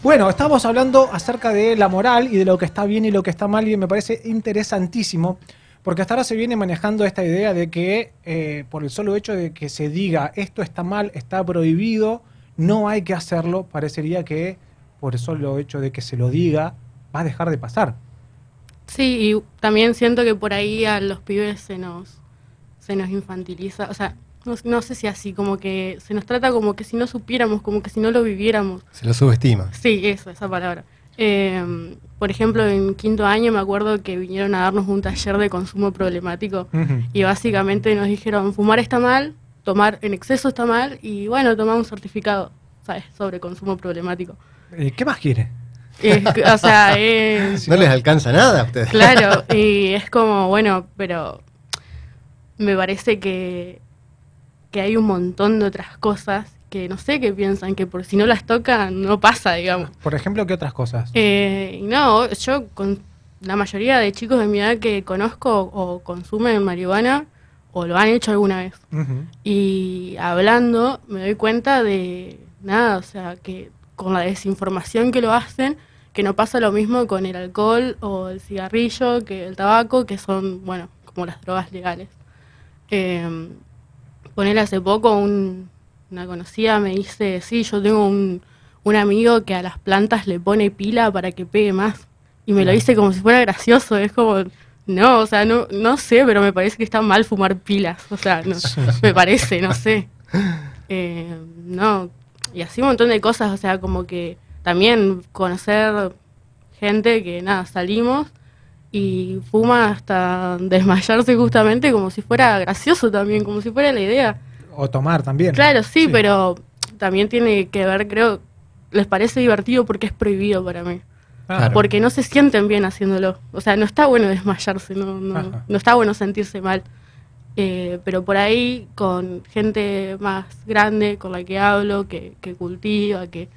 Bueno, estamos hablando acerca de la moral y de lo que está bien y lo que está mal y me parece interesantísimo porque hasta ahora se viene manejando esta idea de que eh, por el solo hecho de que se diga esto está mal, está prohibido, no hay que hacerlo, parecería que por el solo hecho de que se lo diga va a dejar de pasar. Sí, y también siento que por ahí a los pibes se nos, se nos infantiliza, o sea, no, sé si así, como que se nos trata como que si no supiéramos, como que si no lo viviéramos. Se lo subestima. Sí, eso, esa palabra. Eh, por ejemplo, en quinto año me acuerdo que vinieron a darnos un taller de consumo problemático y básicamente nos dijeron, fumar está mal, tomar en exceso está mal y bueno, tomar un certificado, ¿sabes?, sobre consumo problemático. Eh, ¿Qué más quiere? o sea, no les alcanza nada a ustedes. Claro, y es como, bueno, pero me parece que, que hay un montón de otras cosas que no sé qué piensan, que por si no las tocan no pasa, digamos. Por ejemplo, ¿qué otras cosas? Eh, no, yo con la mayoría de chicos de mi edad que conozco o consumen marihuana o lo han hecho alguna vez. Y hablando me doy cuenta de nada, o sea, que con la desinformación que lo hacen, que no pasa lo mismo con el alcohol o el cigarrillo, que el tabaco, que son, bueno, como las drogas legales. Eh, poner hace poco un, una conocida me dice, sí, yo tengo un, amigo que a las plantas le pone pila para que pegue más. Y me lo dice como si fuera gracioso, es como, no, o sea, no, no sé, pero me parece que está mal fumar pilas, o sea, no, me parece, no sé. Eh, no, y así un montón de cosas, o sea, como que también conocer gente que nada, salimos y fuma hasta desmayarse justamente como si fuera gracioso también, como si fuera la idea o tomar también. Claro, sí, pero también tiene que ver, creo, les parece divertido porque es prohibido para mí. Porque no se sienten bien haciéndolo. O sea, no está bueno desmayarse, no, no, no está bueno sentirse mal. Eh, pero por ahí, con gente más grande con la que hablo, que, que cultiva, que,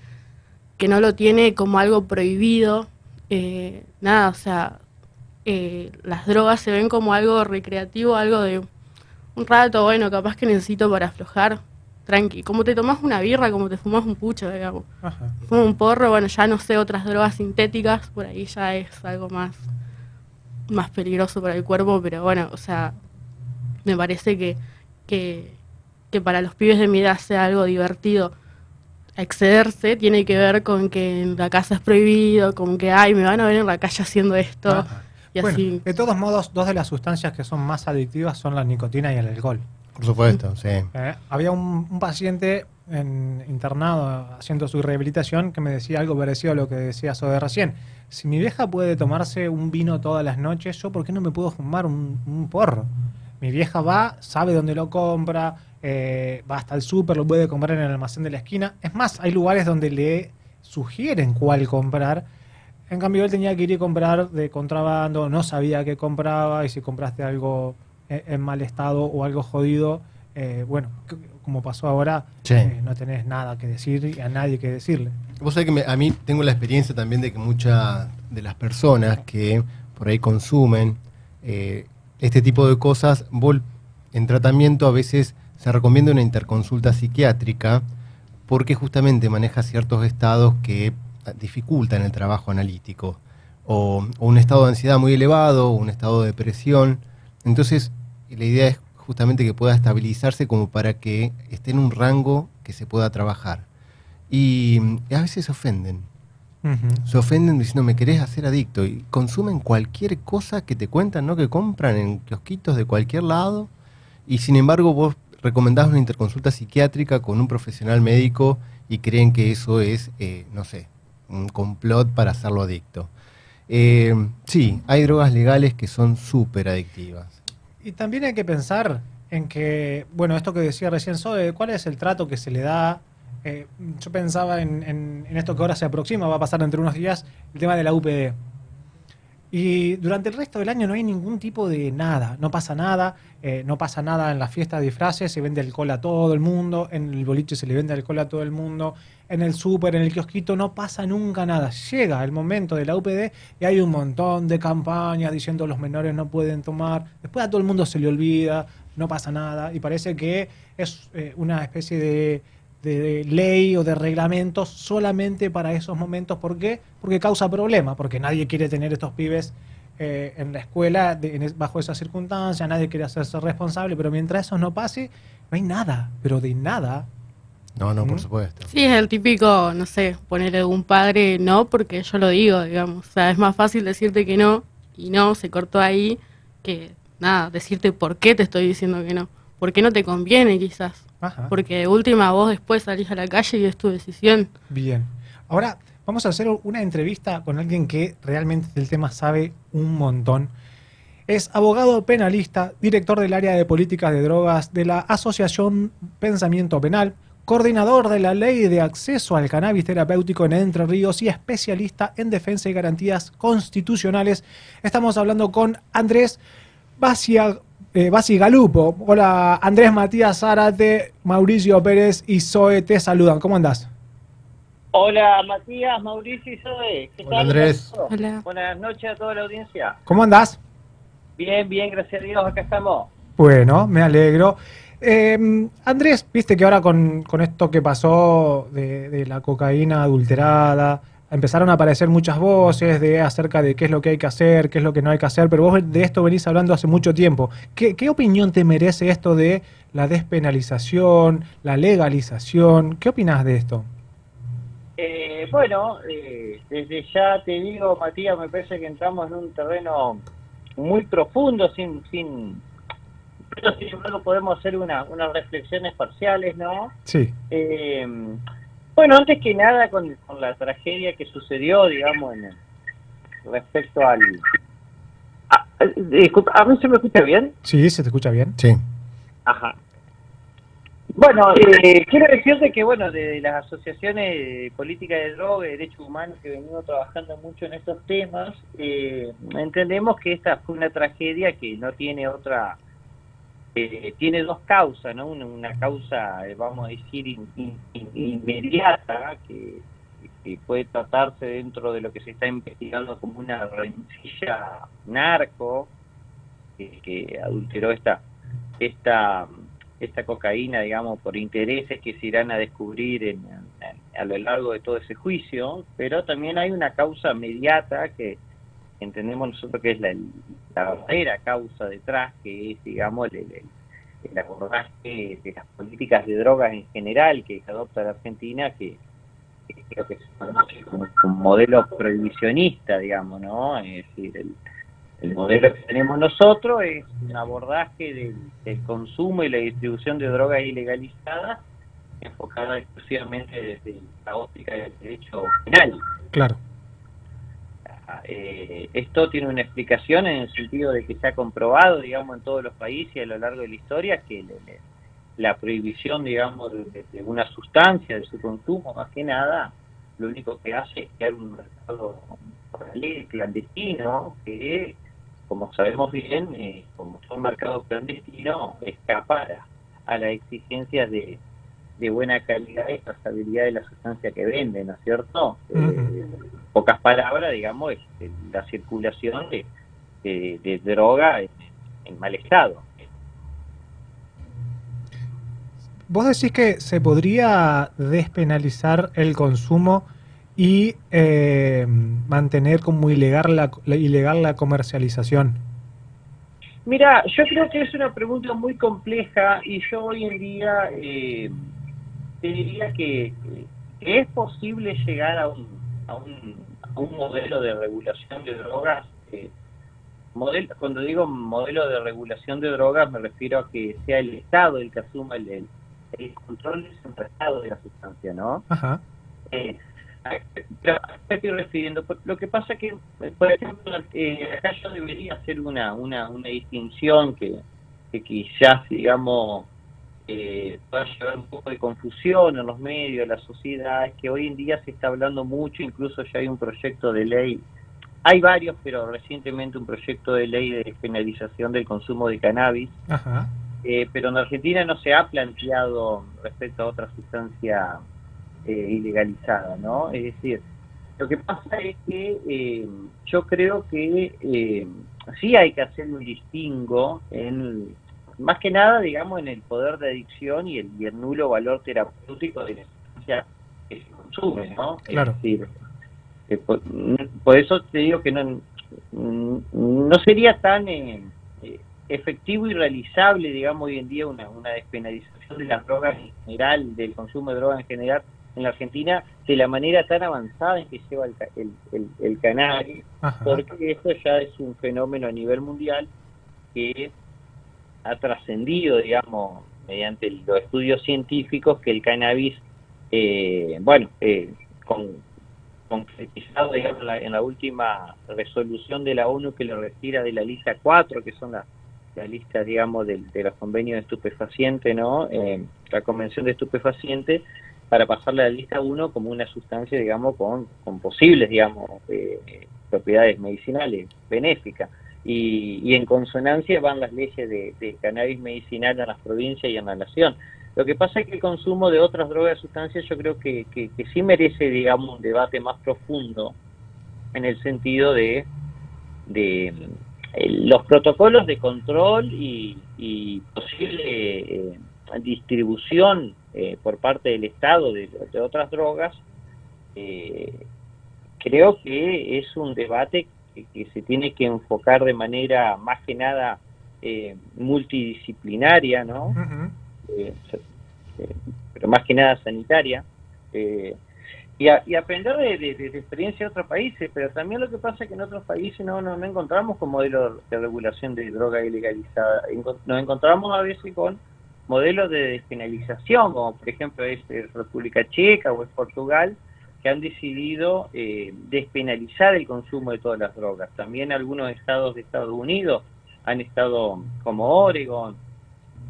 que no lo tiene como algo prohibido, eh, nada, o sea, eh, las drogas se ven como algo recreativo, algo de un rato, bueno, capaz que necesito para aflojar, tranqui. Como te tomas una birra, como te fumas un pucho, digamos. Fumo un porro, bueno, ya no sé, otras drogas sintéticas, por ahí ya es algo más, más peligroso para el cuerpo, pero bueno, o sea, me parece que, que, que para los pibes de mi edad sea algo divertido excederse tiene que ver con que en la casa es prohibido, con que, ay, me van a ver en la calle haciendo esto de todos modos, dos de las sustancias que son más adictivas son la nicotina y el alcohol. Por supuesto, sí. Eh, había un, paciente en, internado haciendo su rehabilitación que me decía algo parecido a lo que decía de recién. Si mi vieja puede tomarse un vino todas las noches, ¿yo por qué no me puedo fumar un, porro? Mi vieja va, sabe dónde lo compra, eh, va hasta el súper, lo puede comprar en el almacén de la esquina. Es más, hay lugares donde le sugieren cuál comprar en cambio, él tenía que ir y comprar de contrabando, no sabía qué compraba y si compraste algo en mal estado o algo jodido, eh, bueno, como pasó ahora, eh, no tenés nada que decir y a nadie que decirle. Vos sabés que a mí tengo la experiencia también de que muchas de las personas que por ahí consumen eh, este tipo de cosas, en tratamiento a veces se recomienda una interconsulta psiquiátrica porque justamente maneja ciertos estados que dificultan el trabajo analítico, o, un estado de ansiedad muy elevado, o un estado de depresión. Entonces, la idea es justamente que pueda estabilizarse como para que esté en un rango que se pueda trabajar. Y, a veces se ofenden. Se ofenden diciendo, me querés hacer adicto. Y consumen cualquier cosa que te cuentan, ¿no? Que compran en kiosquitos de cualquier lado. Y sin embargo, vos recomendás una interconsulta psiquiátrica con un profesional médico y creen que eso es, eh, no sé, un complot para hacerlo adicto. Eh, sí, hay drogas legales que son súper adictivas. Y también hay que pensar en que, bueno, esto que decía recién Zoe, ¿cuál es el trato que se le da? Eh, yo pensaba en, en, esto que ahora se aproxima, va a pasar entre unos días, el tema de la UPD. Y durante el resto del año no hay ningún tipo de nada, no pasa nada, eh, no pasa nada en la fiesta de disfraces, se vende alcohol a todo el mundo, en el boliche se le vende alcohol a todo el mundo, en el súper, en el kiosquito, no pasa nunca nada. Llega el momento de la UPD y hay un montón de campañas diciendo los menores no pueden tomar, después a todo el mundo se le olvida, no pasa nada y parece que es eh, una especie de de ley o de reglamentos solamente para esos momentos. ¿Por qué? Porque causa problemas, porque nadie quiere tener estos pibes eh, en la escuela bajo esa circunstancia, nadie quiere hacerse responsable, pero mientras eso no pase, no hay nada, pero de nada. No, no, por supuesto. Sí, es el típico, no sé, ponerle un padre no, porque yo lo digo, digamos. O sea, es más fácil decirte que no y no, se cortó ahí, que nada, decirte por qué te estoy diciendo que no. ¿Por qué no te conviene quizás? Porque de última vos después salís a la calle y es tu decisión. Bien. Ahora vamos a hacer una entrevista con alguien que realmente del tema sabe un montón. Es abogado penalista, director del área de políticas de drogas de la Asociación Pensamiento Penal, coordinador de la Ley de Acceso al Cannabis Terapéutico en Entre Ríos y especialista en defensa y garantías constitucionales. Estamos hablando con Andrés Basia eh, Basi Galupo. Hola, Andrés Matías Zárate, Mauricio Pérez y Zoe te saludan. ¿Cómo andás? Hola, Matías, Mauricio y Zoe. ¿Qué Hola, tal? Andrés. Buenas noches a toda la audiencia. ¿Cómo andás? Bien, bien, gracias a Dios, acá estamos. Bueno, me alegro. Eh, Andrés, viste que ahora con, esto que pasó de, de la cocaína adulterada, empezaron a aparecer muchas voces de acerca de qué es lo que hay que hacer, qué es lo que no hay que hacer, pero vos de esto venís hablando hace mucho tiempo. ¿Qué, opinión te merece esto de la despenalización, la legalización? ¿Qué opinas de esto? Eh, bueno, eh, desde ya te digo, Matías, me parece que entramos en un terreno muy profundo, sin, sin, pero sin embargo podemos hacer unas reflexiones parciales, ¿no? Sí. Eh, bueno, antes que nada, con, la tragedia que sucedió, digamos, en respecto al... Disculpa, ¿a mí se me escucha bien? Sí, se te escucha bien. Sí. Ajá. Bueno, eh, quiero decirte que, bueno, de las asociaciones de política de droga y derechos humanos que venimos trabajando mucho en estos temas, eh, entendemos que esta fue una tragedia que no tiene otra eh, tiene dos causas, ¿no? Una, causa, eh, vamos a decir, inmediata, que, puede tratarse dentro de lo que se está investigando como una rencilla narco, que, adulteró esta, esta, esta cocaína, digamos, por intereses que se irán a descubrir a lo largo de todo ese juicio, pero también hay una causa inmediata que entendemos nosotros que es la, verdadera causa detrás, que es, digamos, el, abordaje de las políticas de drogas en general que adopta la Argentina, que, creo que es como un modelo prohibicionista, digamos, ¿no? Es decir, el, el modelo que tenemos nosotros es un abordaje del, del, consumo y la distribución de drogas ilegalizadas enfocada exclusivamente desde la óptica del derecho penal. Claro. Eh, esto tiene una explicación en el sentido de que se ha comprobado, digamos, en todos los países y a lo largo de la historia que la prohibición, digamos, de, una sustancia, de su consumo, más que nada, lo único que hace es crear un mercado paralelo, clandestino, que, como sabemos bien, eh, como son mercados clandestinos, escapara a la exigencia de, de buena calidad y trazabilidad de la sustancia que venden, ¿no es cierto? Eh, pocas palabras, digamos, es la circulación de, de, droga en, mal estado. Vos decís que se podría despenalizar el consumo y eh, mantener como ilegal la, ilegal la comercialización. Mira, yo creo que es una pregunta muy compleja y yo hoy en día eh, te diría que, es posible llegar a un, a un, a un modelo de regulación de drogas. Eh, modelo, cuando digo modelo de regulación de drogas me refiero a que sea el Estado el que asuma el, el, control descentralizado de la sustancia, ¿no? Ajá. Eh, pero estoy refiriendo. Lo que pasa que, por ejemplo, eh, acá yo debería hacer una, una, una distinción que, que quizás, digamos, eh, pueda llevar un poco de confusión en los medios, en la sociedad, es que hoy en día se está hablando mucho, incluso ya hay un proyecto de ley, hay varios, pero recientemente un proyecto de ley de penalización del consumo de cannabis, eh, pero en Argentina no se ha planteado respecto a otra sustancia eh, ilegalizada, ¿no? Es decir, lo que pasa es que eh, yo creo que sí hay que hacer un distingo en más que nada, digamos, en el poder de adicción y el, nulo valor terapéutico de la sustancia que se consume, ¿no? Claro. por, eso te digo que no, no sería tan eh, efectivo y realizable, digamos, hoy en día una, una despenalización de las drogas en general, del consumo de drogas en general en la Argentina, de la manera tan avanzada en que lleva el, el, el, cannabis, porque esto ya es un fenómeno a nivel mundial que ha trascendido, digamos, mediante los estudios científicos, que el cannabis, eh, bueno, eh, con, concretizado digamos, en la última resolución de la ONU que lo retira de la lista 4, que son las la lista, digamos, de, los convenios de estupefaciente, ¿no? Eh, la convención de estupefaciente, para pasarle a la lista 1 como una sustancia, digamos, con, con posibles, digamos, eh, propiedades medicinales benéficas. Y, en consonancia van las leyes de, cannabis medicinal en las provincias y en la nación. Lo que pasa es que el consumo de otras drogas y sustancias yo creo que, que, sí merece, digamos, un debate más profundo en el sentido de, de los protocolos de control y, posible eh, distribución eh, por parte del Estado de, otras drogas, eh, creo que es un debate que, se tiene que enfocar de manera más que nada multidisciplinaria, ¿no? pero más que nada sanitaria y, aprender de, de, experiencia de otros países, pero también lo que pasa es que en otros países no, no, encontramos con modelos de regulación de droga ilegalizada, nos encontramos a veces con modelos de despenalización, como por ejemplo es República Checa o es Portugal, que han decidido eh, despenalizar el consumo de todas las drogas. También algunos estados de Estados Unidos han estado, como Oregon,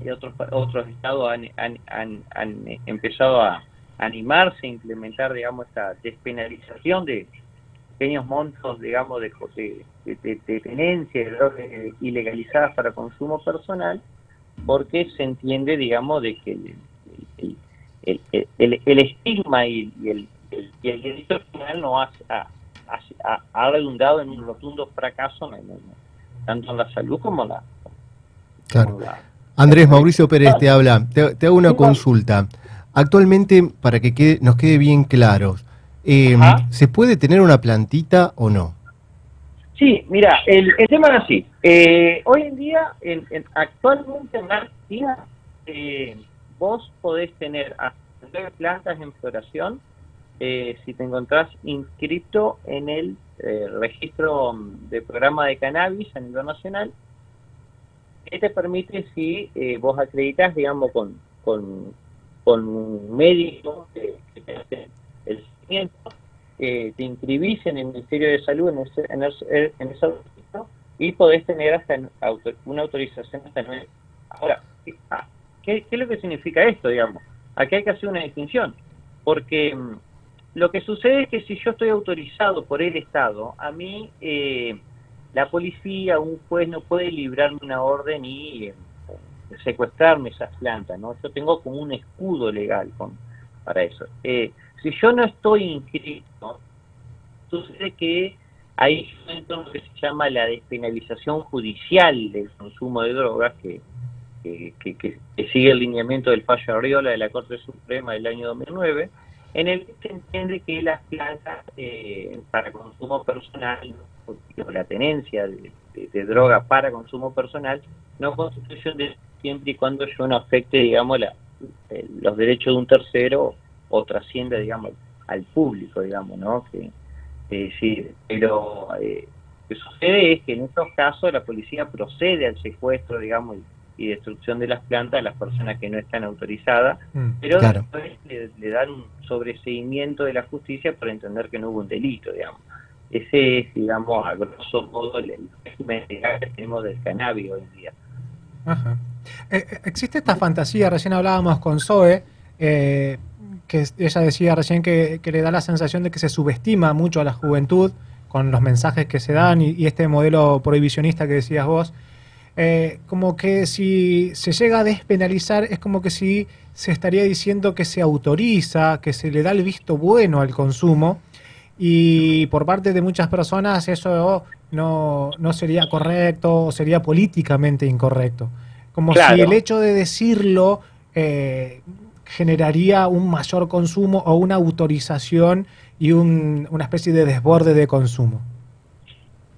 y otros otros estados han, han, han, empezado a animarse a implementar, digamos, esta despenalización de pequeños montos, digamos, de, de, tenencia de drogas ilegalizadas para consumo personal, porque se entiende, digamos, de que el, el, el, estigma y, el, y el delito penal no ha, ha, redundado en un rotundo fracaso tanto en la salud como en la... Claro. Andrés Mauricio Pérez te habla. Te, te hago una consulta. Actualmente, para que nos quede bien claro, eh, ¿se puede tener una plantita o no? Sí, mira, el, tema es así. Eh, hoy en día, en, actualmente en Argentina, eh, vos podés tener plantas en floración si te encontrás inscrito en el registro de programa de cannabis a nivel nacional. ¿Qué te permite si vos acreditas, digamos, con, con con un médico que, te hace el seguimiento, eh, te inscribís en el Ministerio de Salud en ese, en ese, en y podés tener hasta una autorización hasta nueve. Ahora, ah, ¿qué, ¿qué, es lo que significa esto, digamos? Aquí hay que hacer una distinción, porque mm, lo que sucede es que si yo estoy autorizado por el Estado, a mí eh, la policía, un juez no puede librarme una orden y eh, secuestrarme esas plantas, ¿no? Yo tengo como un escudo legal con, para eso. Eh, si yo no estoy inscrito, sucede que hay un que se llama la despenalización judicial del consumo de drogas, que, que, sigue el lineamiento del fallo Arriola de la Corte Suprema del año 2009, en el que se entiende que las plantas eh, para consumo personal, o la tenencia de, de, droga para consumo personal, no constituyen de siempre y cuando yo no afecte, digamos, la, los derechos de un tercero o trascienda, digamos, al público, digamos, ¿no? Que, sí, pero eh, lo que sucede es que en estos casos la policía procede al secuestro, digamos, destrucción de las plantas a las personas que no están autorizadas, mm, pero después le, dan un sobreseimiento de la justicia para entender que no hubo un delito, digamos. Ese es, digamos, a grosso modo el régimen que tenemos del cannabis hoy en día. Ajá. Eh, eh, existe esta fantasía, recién hablábamos con Zoe, eh, que ella decía recién que, le da la sensación de que se subestima mucho a la juventud con los mensajes que se dan y, este modelo prohibicionista que decías vos. Como que si se llega a despenalizar es como que si se estaría diciendo que se autoriza, que se le da el visto bueno al consumo y por parte de muchas personas eso no, no sería correcto, sería políticamente incorrecto. Como si el hecho de decirlo eh, generaría un mayor consumo o una autorización y una especie de desborde de consumo.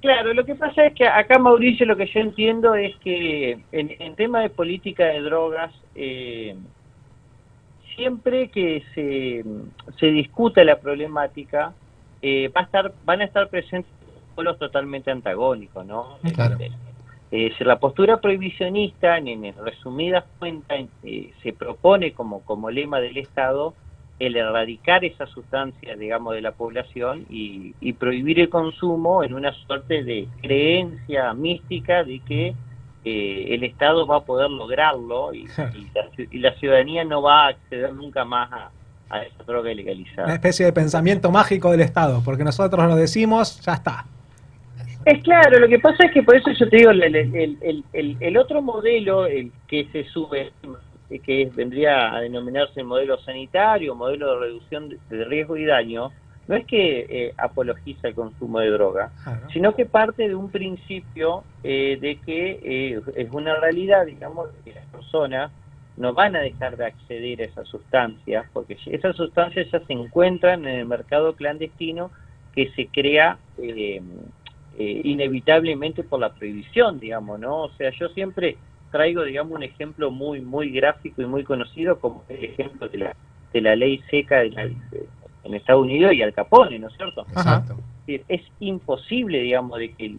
Claro, lo que pasa es que acá, Mauricio, lo que yo entiendo es que en, tema de política de drogas, eh, siempre que se, se discuta la problemática, eh, va a estar, van a estar presentes polos totalmente antagónicos, ¿no? Claro. Eh, si la postura prohibicionista, en, resumidas cuentas, se propone como, como lema del Estado el erradicar esa sustancia, digamos, de la población y, prohibir el consumo en una suerte de creencia mística de que eh, el Estado va a poder lograrlo y, la, ciudadanía no va a acceder nunca más a, esa droga ilegalizada. Una especie de pensamiento mágico del Estado, porque nosotros lo decimos, ya está. Es claro, lo que pasa es que por eso yo te digo, el, el, el, el otro modelo, el que se sube que vendría a denominarse el modelo sanitario, modelo de reducción de, riesgo y daño, no es que eh, apologiza el consumo de droga, sino que parte de un principio eh, de que eh, es una realidad, digamos, que las personas no van a dejar de acceder a esas sustancias, porque esas sustancias ya se encuentran en el mercado clandestino que se crea inevitablemente por la prohibición, digamos, ¿no? O sea, yo siempre traigo, digamos, un ejemplo muy muy gráfico y muy conocido como el ejemplo de la, de la ley seca en Estados Unidos y Al Capone, ¿no es cierto? Exacto. Es imposible, digamos, de que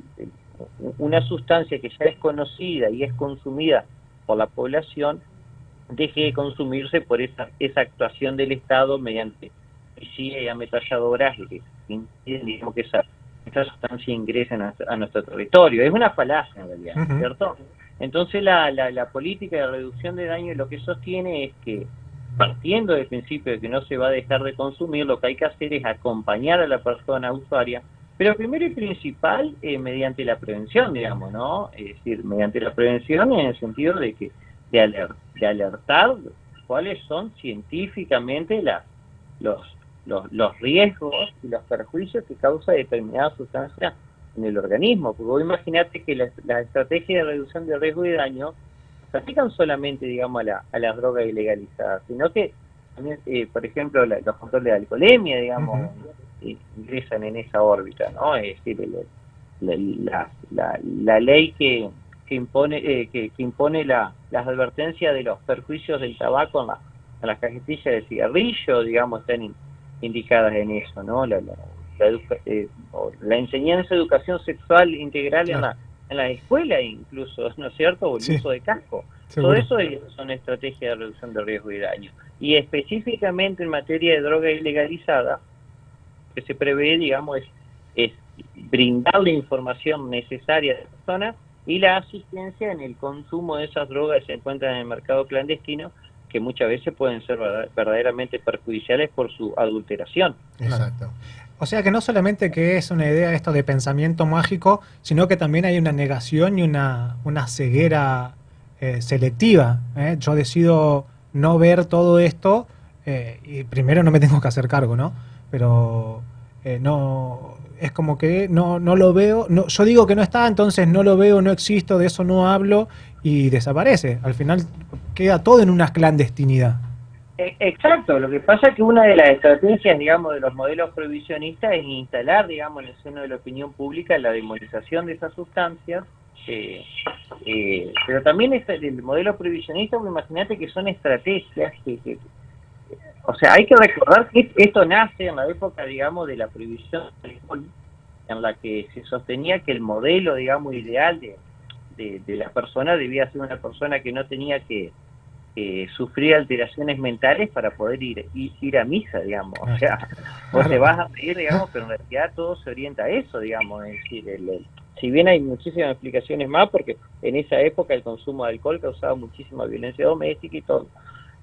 una sustancia que ya es conocida y es consumida por la población deje de consumirse por esa, esa actuación del Estado mediante policía y ametralladoras que impiden, digamos, que esa, esa sustancia ingrese a nuestro, territorio. Es una falacia, en realidad, ¿cierto? Entonces la, la, política de reducción de daño lo que sostiene es que partiendo del principio de que no se va a dejar de consumir, lo que hay que hacer es acompañar a la persona usuaria, pero primero y principal eh, mediante la prevención, digamos, ¿no? Es decir, mediante la prevención en el sentido de que de, de alertar cuáles son científicamente las, los, los, los riesgos y los perjuicios que causa determinada sustancia en el organismo, porque vos imaginate que las la estrategias de reducción de riesgo y daño se aplican solamente, digamos, a, la, a las drogas ilegalizadas, sino que también, eh, por ejemplo, los controles de alcoholemia, digamos, ingresan en esa órbita, ¿no? Es decir, la, la, la, ley que, que impone eh, que, impone la, las advertencias de los perjuicios del tabaco en, la, en las cajetillas de cigarrillo, digamos, están indicadas en eso, ¿no? La, la, eh, la enseñanza de educación sexual integral en, la, en la escuela incluso, ¿no es cierto? O el uso de casco. Todo eso son estrategias de reducción de riesgo y daño. Y específicamente en materia de droga ilegalizada, que se prevé, digamos, es, es brindar la información necesaria a las personas y la asistencia en el consumo de esas drogas que se encuentran en el mercado clandestino, que muchas veces pueden ser verdaderamente perjudiciales por su adulteración. Exacto. O sea que no solamente que es una idea esto de pensamiento mágico, sino que también hay una negación y una, una ceguera eh, selectiva. ¿eh? Yo decido no ver todo esto eh, y primero no me tengo que hacer cargo, ¿no? Pero no es como que no, no lo veo, no, yo digo que no está, entonces no lo veo, no existo, de eso no hablo y desaparece. Al final queda todo en una clandestinidad. E, exacto, lo que pasa es que una de las estrategias, digamos, de los modelos prohibicionistas es instalar, digamos, en el seno de la opinión pública la demonización de esas sustancias, eh, eh, pero también el modelo prohibicionista, pues imagínate que son estrategias que, o sea, hay que recordar que esto nace en la época, digamos, de la prohibición en la que se sostenía que el modelo, digamos, ideal de, de la persona debía ser una persona que no tenía que eh, sufrir alteraciones mentales para poder ir, ir, a misa, digamos. O sea, vos te vas a pedir, digamos, pero en realidad todo se orienta a eso, digamos. Es decir, el, si bien hay muchísimas explicaciones más, porque en esa época el consumo de alcohol causaba muchísima violencia doméstica y todo.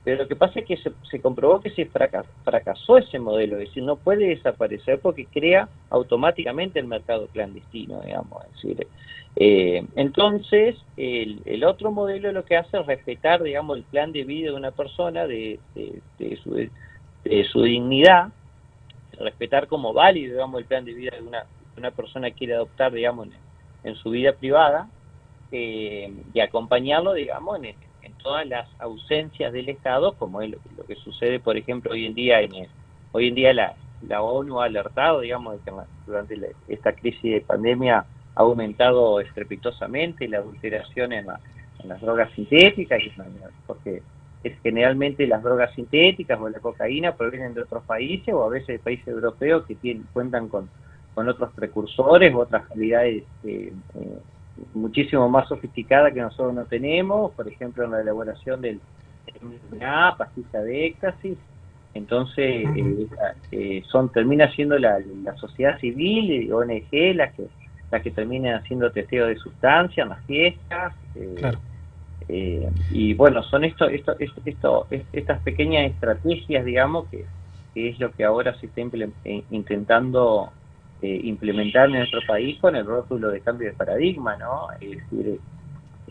Pero lo que pasa es que se, comprobó que se fracasó ese modelo, es decir, no puede desaparecer porque crea automáticamente el mercado clandestino, digamos. Decir, eh, entonces, el, otro modelo lo que hace es respetar, digamos, el plan de vida de una persona, de, su, de su, dignidad, respetar como válido, digamos, el plan de vida de una, una persona quiere adoptar, digamos, en, su vida privada, eh, y acompañarlo, digamos, en, todas las ausencias del Estado, como es lo, que sucede, por ejemplo, hoy en día en hoy en día la, la ONU ha alertado, digamos, de que durante esta crisis de pandemia ha aumentado estrepitosamente la adulteración en, las drogas sintéticas, porque es generalmente las drogas sintéticas o la cocaína provienen de otros países o a veces de países europeos que tienen, cuentan con, con otros precursores, otras calidades eh, eh, muchísimo más sofisticadas que nosotros no tenemos, por ejemplo en la elaboración del MDMA, pastilla de éxtasis, entonces eh, son termina siendo la, la sociedad civil y ONG las que las que terminan haciendo testeo de sustancias las fiestas. claro eh, y bueno, son esto, esto, esto, estas pequeñas estrategias, digamos, que, es lo que ahora se está eh, intentando eh, implementar en nuestro país con el rótulo de cambio de paradigma, ¿no? Es decir,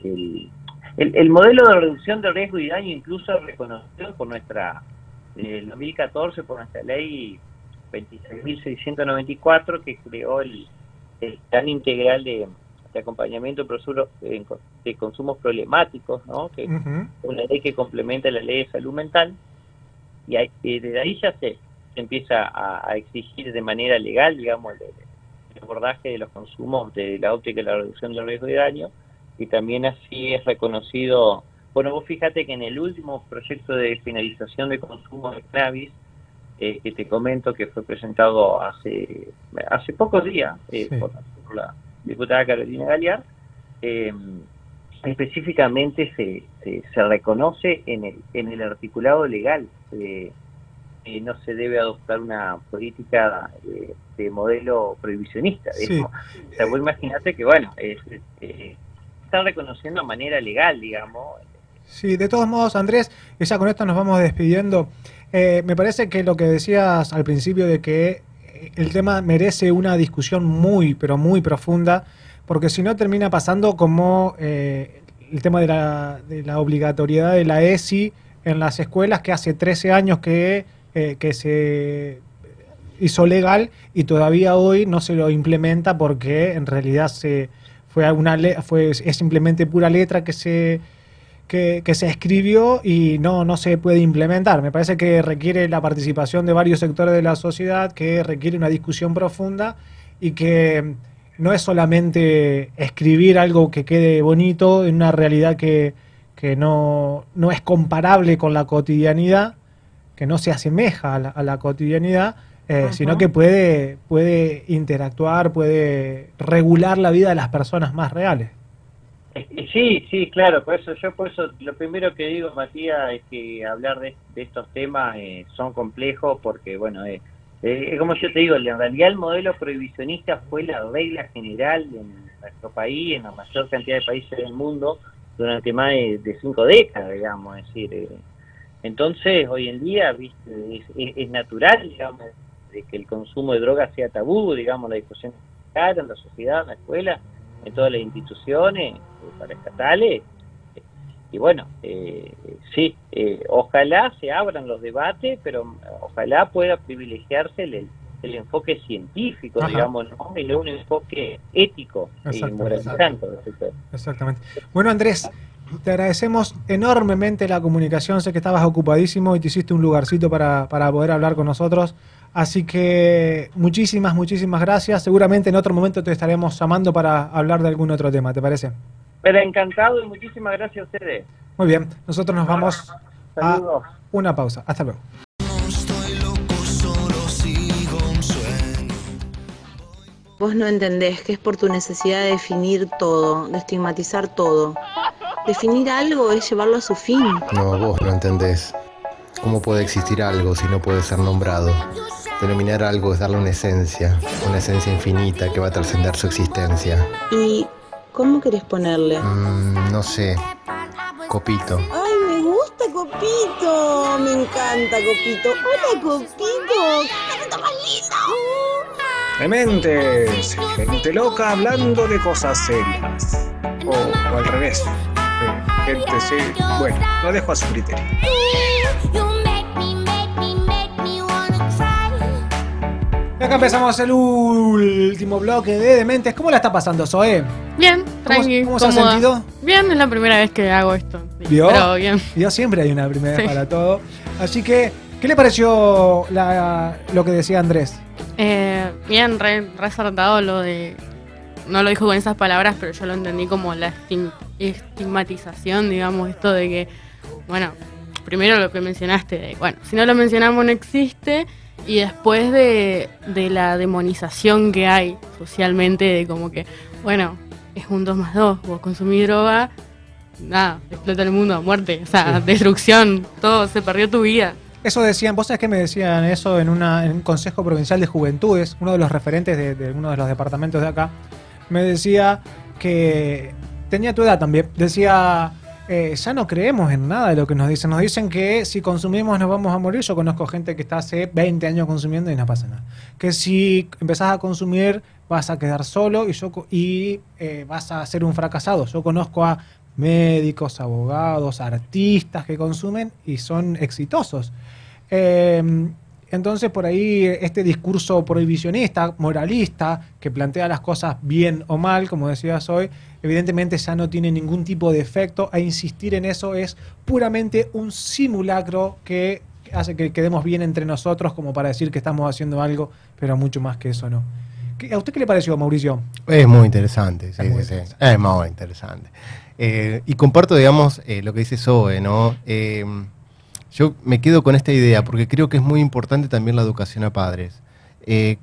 el, el, modelo de reducción de riesgo y daño incluso reconocido por nuestra, en el 2014, por nuestra ley 26.694 que creó el, el plan integral de de acompañamiento de, consumos problemáticos, ¿no? que una ley que complementa la ley de salud mental, y, desde ahí ya se, empieza a, exigir de manera legal, digamos, el, abordaje de los consumos de la óptica y la reducción del riesgo de daño, y también así es reconocido, bueno, vos fíjate que en el último proyecto de finalización de consumo de cannabis, eh, que te comento que fue presentado hace hace pocos días eh, por, la diputada Carolina Galear, eh, específicamente se, se, reconoce en el, en el articulado legal que no se debe adoptar una política de, modelo prohibicionista. Sí. O sea, vos imaginate que, bueno, es, están reconociendo de manera legal, digamos. Sí, de todos modos, Andrés, ya con esto nos vamos despidiendo. Eh, me parece que lo que decías al principio de que el tema merece una discusión muy, pero muy profunda, porque si no termina pasando como eh, el tema de la, de la, obligatoriedad de la ESI en las escuelas que hace 13 años que, eh, que se hizo legal y todavía hoy no se lo implementa porque en realidad se fue una fue es simplemente pura letra que se que, se escribió y no, no se puede implementar. Me parece que requiere la participación de varios sectores de la sociedad, que requiere una discusión profunda y que no es solamente escribir algo que quede bonito en una realidad que, no, no, es comparable con la cotidianidad, que no se asemeja a la, cotidianidad, eh, sino que puede, puede interactuar, puede regular la vida de las personas más reales. Sí, sí, claro, por eso yo por eso lo primero que digo, Matías, es que hablar de, estos temas eh, son complejos porque, bueno, eh, eh, como yo te digo, en realidad el modelo prohibicionista fue la regla general en nuestro país, en la mayor cantidad de países del mundo, durante más de, cinco décadas, digamos, es decir, eh, entonces hoy en día ¿viste? Es, natural, digamos, de que el consumo de drogas sea tabú, digamos, la discusión en la sociedad, en la escuela, en todas las instituciones eh, para estatales. Y bueno, eh, sí, eh, ojalá se abran los debates, pero ojalá pueda privilegiarse el, el enfoque científico, digamos, ¿no? y no un enfoque ético y moralizante. Exactamente. Bueno, Andrés, te agradecemos enormemente la comunicación. Sé que estabas ocupadísimo y te hiciste un lugarcito para, para poder hablar con nosotros. Así que muchísimas, muchísimas gracias. Seguramente en otro momento te estaremos llamando para hablar de algún otro tema, ¿te parece? Pero encantado y muchísimas gracias a ustedes. Muy bien, nosotros nos vamos a una pausa. Hasta luego. Vos no entendés que es por tu necesidad de definir todo, de estigmatizar todo. Definir algo es llevarlo a su fin. No, vos no entendés. ¿Cómo puede existir algo si no puede ser nombrado? Denominar algo es darle una esencia, una esencia infinita que va a trascender su existencia. ¿Y cómo querés ponerle? Mm, no sé. Copito. ¡Ay, me gusta Copito! Me encanta Copito. ¡Hola, Copito! ¡Qué más lindo! Dementes, gente loca hablando de cosas serias. O, al revés. Gente. Bueno, lo dejo a su criterio. Acá empezamos el último bloque de Dementes. ¿Cómo la está pasando, Zoe? Bien, tranqui. ¿Cómo, se ha sentido? Bien, es la primera vez que hago esto. ¿Vio? Pero bien. ¿Vio? Siempre hay una primera vez para todo. Así que, ¿qué le pareció lo que decía Andrés? Eh, bien, resaltado lo de. No lo dijo con esas palabras, pero yo lo entendí como la estigmatización, digamos, esto de que, bueno, primero lo que mencionaste, de, bueno, si no lo mencionamos no existe, y después de, la demonización que hay socialmente, de como que, bueno, es un 2 más 2, vos consumís droga, nada, explota el mundo, muerte, o sea, destrucción, todo, se perdió tu vida. Eso decían, vos sabés que me decían eso en, una, en un Consejo Provincial de Juventudes, uno de los referentes de, de uno de los departamentos de acá, me decía que tenía tu edad también, decía eh, ya no creemos en nada de lo que nos dicen. Nos dicen que si consumimos nos vamos a morir. Yo conozco gente que está hace 20 años consumiendo y no pasa nada. Que si empezás a consumir vas a quedar solo y, yo, y eh, vas a ser un fracasado. Yo conozco a médicos, abogados, artistas que consumen y son exitosos. Em, entonces por ahí este discurso prohibicionista, moralista, que plantea las cosas bien o mal, como decías hoy, evidentemente ya no tiene ningún tipo de efecto, e insistir en eso es puramente un simulacro que hace que quedemos bien entre nosotros como para decir que estamos haciendo algo, pero mucho más que eso no. ¿A usted qué le pareció, Mauricio? Es muy interesante, sí, sí, sí. Es muy interesante. Eh, y comparto, digamos, eh, lo que dice Zoe, ¿no? Eh, yo me quedo con esta idea porque creo que es muy importante también la educación a padres.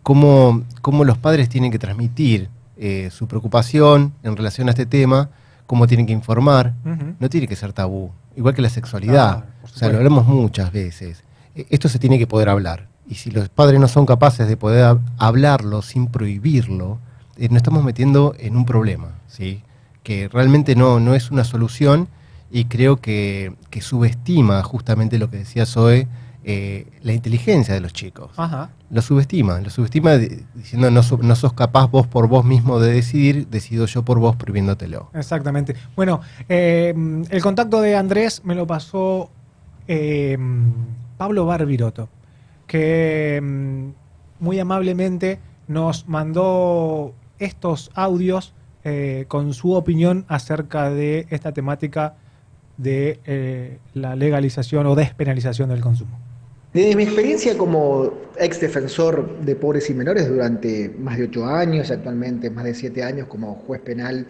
cómo, cómo los padres tienen que transmitir eh, su preocupación en relación a este tema, cómo tienen que informar, no tiene que ser tabú, igual que la sexualidad, o sea, lo hablamos muchas veces. E, esto se tiene que poder hablar, y si los padres no son capaces de poder hablarlo sin prohibirlo, eh, nos estamos metiendo en un problema, ¿sí? que realmente no, no es una solución y creo que, que subestima justamente lo que decía Zoe, eh, la inteligencia de los chicos. Lo subestima, lo subestima diciendo no, no, sos capaz vos por vos mismo de decidir, decido yo por vos prohibiéndotelo. Exactamente. Bueno, eh, el contacto de Andrés me lo pasó eh, Pablo Barbiroto, que mm, muy amablemente nos mandó estos audios con su opinión acerca de esta temática de la legalización o despenalización del consumo. Desde mi experiencia como ex defensor de pobres y menores durante más de ocho años, actualmente más de siete años como juez penal,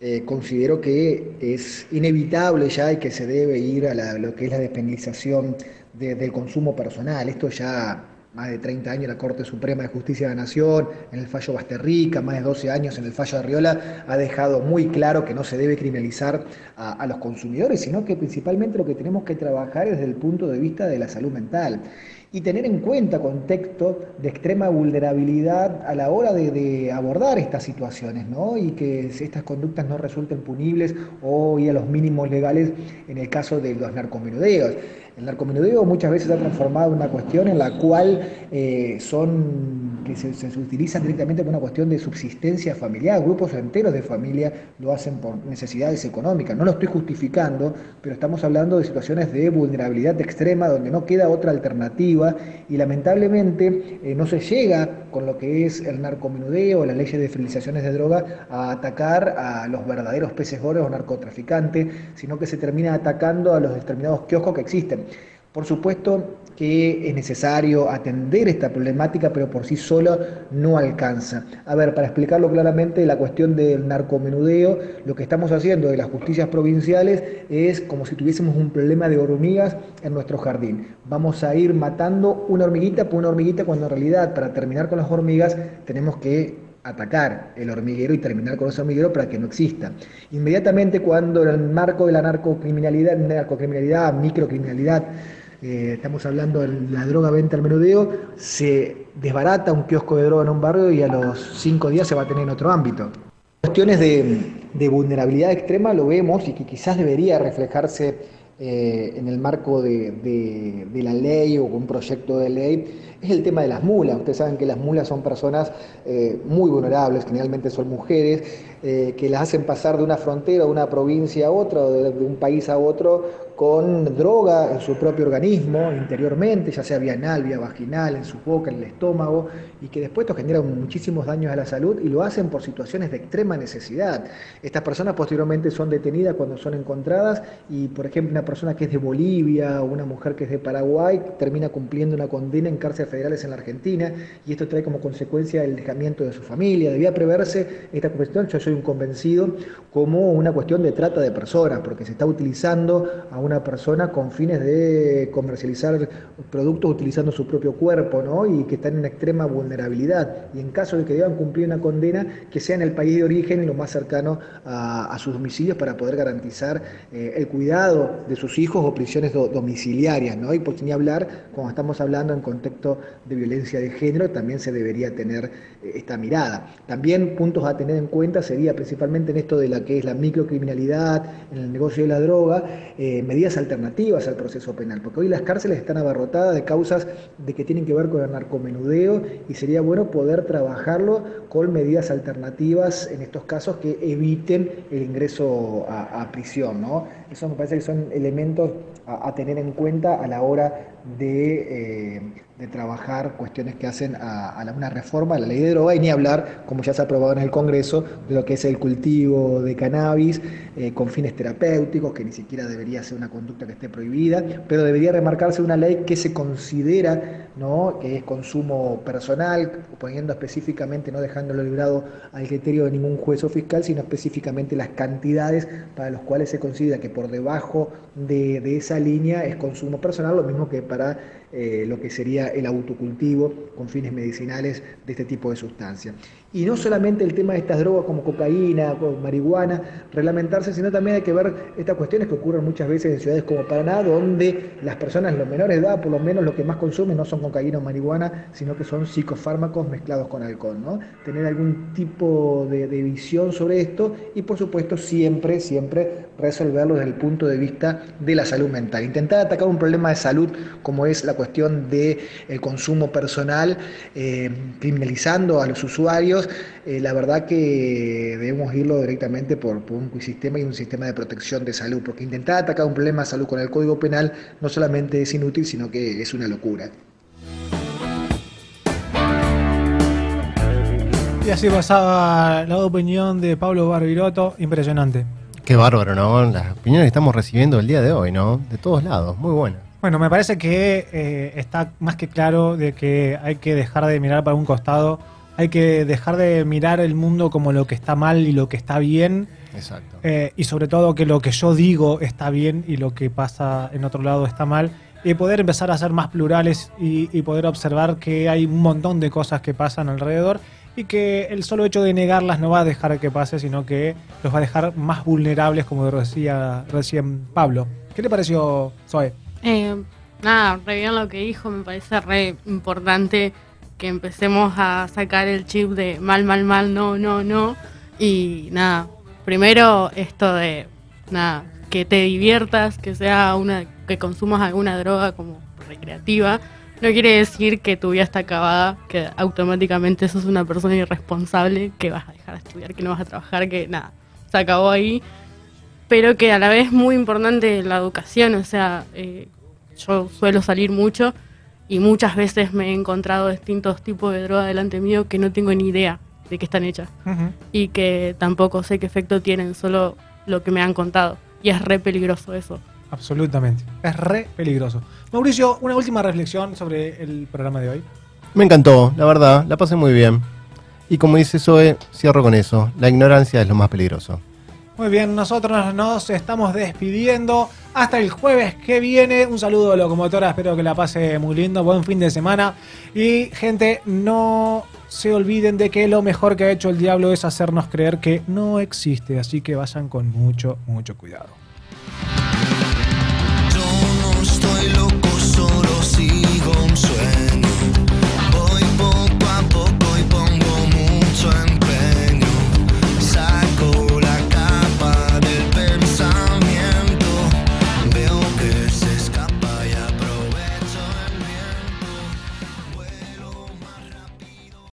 eh, considero que es inevitable ya y que se debe ir a lo que es la despenalización del consumo personal. Esto ya más de 30 años la Corte Suprema de Justicia de la Nación, en el fallo Basterrica, más de 12 años en el fallo de Arriola, ha dejado muy claro que no se debe criminalizar a, los consumidores, sino que principalmente lo que tenemos que trabajar es desde el punto de vista de la salud mental y tener en cuenta contexto de extrema vulnerabilidad a la hora de, abordar estas situaciones, ¿no? Y que estas conductas no resulten punibles o y a los mínimos legales en el caso de los narcomenudeo. El narcomenudeo muchas veces ha transformado una cuestión en la cual eh, son que se, se, utilizan directamente por una cuestión de subsistencia familiar. Grupos enteros de familia lo hacen por necesidades económicas. No lo estoy justificando, pero estamos hablando de situaciones de vulnerabilidad extrema donde no queda otra alternativa y lamentablemente eh, no se llega con lo que es el narcomenudeo, las leyes de fidelizaciones de droga, a atacar a los verdaderos peces gordos o narcotraficantes, sino que se termina atacando a los determinados kioscos que existen. Por supuesto que es necesario atender esta problemática, pero por sí sola no alcanza. A ver, para explicarlo claramente, la cuestión del narcomenudeo, lo que estamos haciendo de las justicias provinciales es como si tuviésemos un problema de hormigas en nuestro jardín. Vamos a ir matando una hormiguita por una hormiguita cuando en realidad para terminar con las hormigas tenemos que atacar el hormiguero y terminar con ese hormiguero para que no exista. Inmediatamente cuando en el marco de la narcocriminalidad, narcocriminalidad, microcriminalidad, eh, estamos hablando de la droga venta al menudeo, se desbarata un kiosco de droga en un barrio y a los cinco días se va a tener en otro ámbito. Cuestiones de, vulnerabilidad extrema lo vemos y que quizás debería reflejarse eh, en el marco de, la ley o un proyecto de ley es el tema de las mulas. Ustedes saben que las mulas son personas eh, muy vulnerables, generalmente son mujeres, eh, que las hacen pasar de una frontera, de una provincia a otra, o de un país a otro, con droga en su propio organismo interiormente, ya sea vía anal, vía vaginal, en su boca, en el estómago, y que después esto genera muchísimos daños a la salud y lo hacen por situaciones de extrema necesidad. Estas personas posteriormente son detenidas cuando son encontradas y, por ejemplo, una persona que es de Bolivia o una mujer que es de Paraguay termina cumpliendo una condena en federales en la Argentina y esto trae como consecuencia el dejamiento de su familia. Debía preverse esta cuestión, yo soy un convencido, como una cuestión de trata de personas, porque se está utilizando a una persona con fines de comercializar productos utilizando su propio cuerpo, ¿no? Y que están en extrema vulnerabilidad. Y en caso de que deban cumplir una condena, que sea en el país de origen y lo más cercano a, sus domicilios para poder garantizar eh, el cuidado de sus hijos o prisiones domiciliarias, ¿no? Y por ni hablar, cuando estamos hablando en contexto de violencia de género, también se debería tener eh, esta mirada. También puntos a tener en cuenta sería principalmente en esto de la que es la microcriminalidad, en el negocio de la droga, eh, medidas alternativas al proceso penal, porque hoy las cárceles están abarrotadas de causas de que tienen que ver con el narcomenudeo y sería bueno poder trabajarlo con medidas alternativas en estos casos que eviten el ingreso a, prisión. ¿no? Eso me parece que son elementos a, tener en cuenta a la hora de, eh, de trabajar cuestiones que hacen a, una reforma a la ley de droga y ni hablar, como ya se ha aprobado en el Congreso, de lo que es el cultivo de cannabis eh, con fines terapéuticos, que ni siquiera debería ser una conducta que esté prohibida, pero debería remarcarse una ley que se considera ¿no? que es consumo personal, poniendo específicamente, no dejándolo librado al criterio de ningún juez o fiscal, sino específicamente las cantidades para los cuales se considera que por debajo de, de esa línea es consumo personal, lo mismo que para eh, lo que sería el autocultivo con fines medicinales de este tipo de sustancias. Y no solamente el tema de estas drogas como cocaína, marihuana, reglamentarse, sino también hay que ver estas cuestiones que ocurren muchas veces en ciudades como Paraná, donde las personas, los menores de edad, por lo menos lo que más consumen no son cocaína o marihuana, sino que son psicofármacos mezclados con alcohol. ¿no? Tener algún tipo de, de visión sobre esto y por supuesto siempre, siempre resolverlo desde el punto de vista de la salud mental. Intentar atacar un problema de salud como es la cuestión del el consumo personal, eh, criminalizando a los usuarios, eh, la verdad que debemos irlo directamente por, un sistema y un sistema de protección de salud, porque intentar atacar un problema de salud con el Código Penal no solamente es inútil, sino que es una locura. Y así pasaba la opinión de Pablo Barbiroto, impresionante. Qué bárbaro, ¿no? Las opiniones que estamos recibiendo el día de hoy, ¿no? De todos lados, muy buenas. Bueno, me parece que eh, está más que claro de que hay que dejar de mirar para un costado, hay que dejar de mirar el mundo como lo que está mal y lo que está bien. Exacto. Eh, y sobre todo que lo que yo digo está bien y lo que pasa en otro lado está mal. Y poder empezar a ser más plurales y, y poder observar que hay un montón de cosas que pasan alrededor y que el solo hecho de negarlas no va a dejar que pase, sino que los va a dejar más vulnerables, como decía recién Pablo. ¿Qué le pareció, Zoe? Eh, nada, re bien lo que dijo, me parece re importante que empecemos a sacar el chip de mal, mal, mal, no, no, no. Y nada, primero esto de, nada, que te diviertas, que sea una, que consumas alguna droga como recreativa no quiere decir que tu vida está acabada, que automáticamente sos una persona irresponsable, que vas a dejar de estudiar, que no vas a trabajar, que nada, se acabó ahí. Pero que a la vez es muy importante la educación, o sea, eh, yo suelo salir mucho y muchas veces me he encontrado distintos tipos de droga delante mío que no tengo ni idea de qué están hechas y que tampoco sé qué efecto tienen, solo lo que me han contado. Y es re peligroso eso. Absolutamente. Es re peligroso. Mauricio, una última reflexión sobre el programa de hoy. Me encantó, la verdad, la pasé muy bien. Y como dice Zoe, cierro con eso. La ignorancia es lo más peligroso. Muy bien, nosotros nos estamos despidiendo. Hasta el jueves que viene. Un saludo a locomotora, espero que la pase muy lindo. Buen fin de semana. Y gente, no se olviden de que lo mejor que ha hecho el diablo es hacernos creer que no existe. Así que vayan con mucho, mucho cuidado.